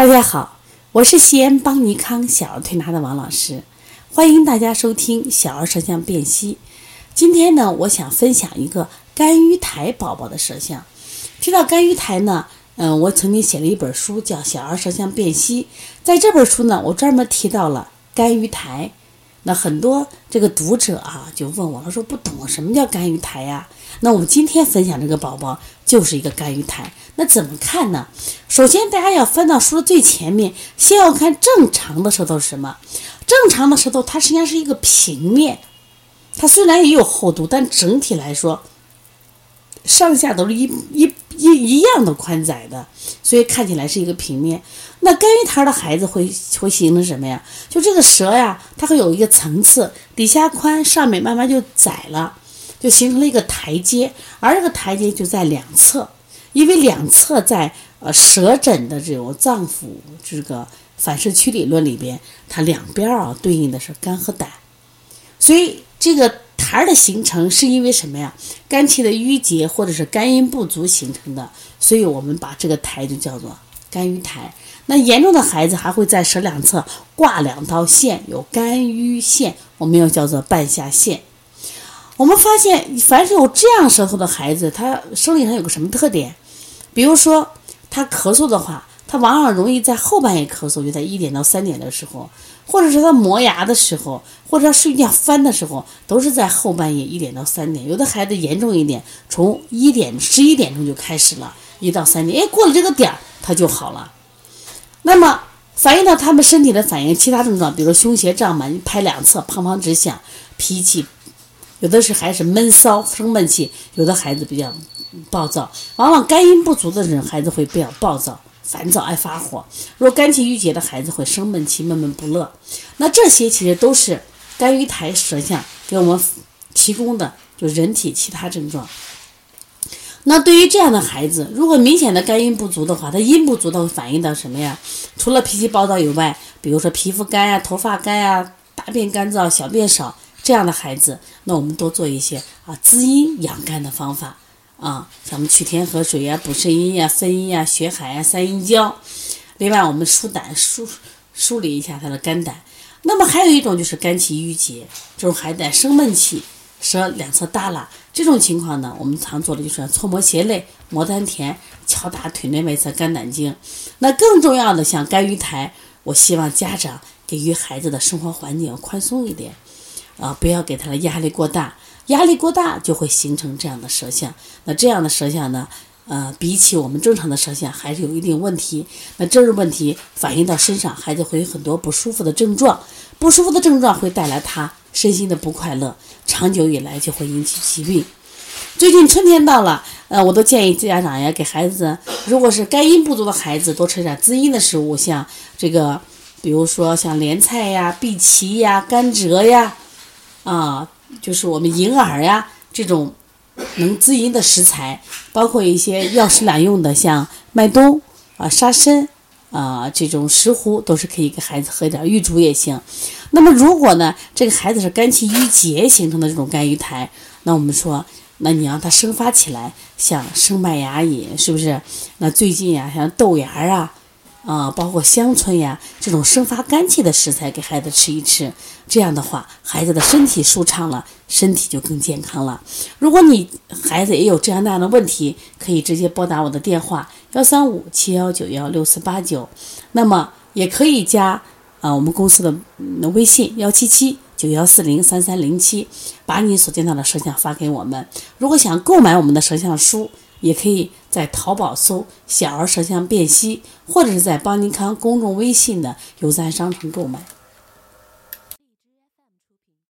大家好，我是西安邦尼康小儿推拿的王老师，欢迎大家收听小儿舌象辨析。今天呢，我想分享一个肝郁苔宝宝的舌象。提到肝郁苔呢，嗯，我曾经写了一本书叫《小儿舌象辨析》，在这本书呢，我专门提到了肝郁苔。那很多这个读者啊，就问我，他说不懂什么叫肝郁苔呀？那我们今天分享这个宝宝就是一个肝郁苔。那怎么看呢？首先，大家要翻到书的最前面，先要看正常的舌头是什么。正常的舌头它实际上是一个平面，它虽然也有厚度，但整体来说，上下都是一一一一样的宽窄的，所以看起来是一个平面。那肝郁苔的孩子会会形成什么呀？就这个舌呀，它会有一个层次，底下宽，上面慢慢就窄了，就形成了一个台阶，而这个台阶就在两侧，因为两侧在呃舌诊的这种脏腑这个反射区理论里边，它两边啊对应的是肝和胆，所以这个苔的形成是因为什么呀？肝气的郁结或者是肝阴不足形成的，所以我们把这个苔就叫做肝郁苔。那严重的孩子还会在舌两侧挂两道线，有肝郁线，我们又叫做半下线。我们发现，凡是有这样舌头的孩子，他生理上有个什么特点？比如说，他咳嗽的话，他往往容易在后半夜咳嗽，就在一点到三点的时候，或者是他磨牙的时候，或者他睡觉翻的时候，都是在后半夜一点到三点。有的孩子严重一点，从一点十一点钟就开始了，一到三点，哎，过了这个点儿，他就好了。那么反映到他们身体的反应，其他症状，比如胸胁胀满、拍两侧、砰砰直响、脾气，有的是还是闷骚、生闷气，有的孩子比较暴躁，往往肝阴不足的人，孩子会比较暴躁、烦躁、爱发火；若肝气郁结的孩子会生闷气、闷闷不乐。那这些其实都是肝郁苔舌象给我们提供的，就人体其他症状。那对于这样的孩子，如果明显的肝阴不足的话，他阴不足，他会反映到什么呀？除了脾气暴躁以外，比如说皮肤干呀、头发干呀、大便干燥、小便少这样的孩子，那我们多做一些啊滋阴养肝的方法啊，像我们取天河水呀、补肾阴呀、分阴呀、血海呀、三阴交。另外，我们疏胆疏梳理一下他的肝胆。那么还有一种就是肝气郁结，这种孩子生闷气。舌两侧耷拉，这种情况呢，我们常做的就是搓摩胁肋、摩丹田、敲打腿内外侧肝胆经。那更重要的，像肝郁苔，我希望家长给予孩子的生活环境要宽松一点，啊，不要给他的压力过大，压力过大就会形成这样的舌象。那这样的舌象呢，呃，比起我们正常的舌象还是有一定问题。那这是问题反映到身上，孩子会有很多不舒服的症状，不舒服的症状会带来他。身心的不快乐，长久以来就会引起疾病。最近春天到了，呃，我都建议家长呀，给孩子，如果是肝阴不足的孩子，多吃点滋阴的食物，像这个，比如说像莲菜呀、碧琪呀、甘蔗呀，啊，就是我们银耳呀这种能滋阴的食材，包括一些药食两用的，像麦冬啊、沙参。啊，这种石斛都是可以给孩子喝点，玉竹也行。那么如果呢，这个孩子是肝气郁结形成的这种肝郁苔，那我们说，那你让他生发起来，像生麦芽饮，是不是？那最近呀，像豆芽啊。啊，包括香椿呀这种生发肝气的食材，给孩子吃一吃。这样的话，孩子的身体舒畅了，身体就更健康了。如果你孩子也有这样那样的问题，可以直接拨打我的电话幺三五七幺九幺六四八九，那么也可以加啊我们公司的微信幺七七九幺四零三三零七，把你所见到的摄像发给我们。如果想购买我们的摄像书。也可以在淘宝搜“小儿舌象辨析”，或者是在邦尼康公众微信的有赞商城购买。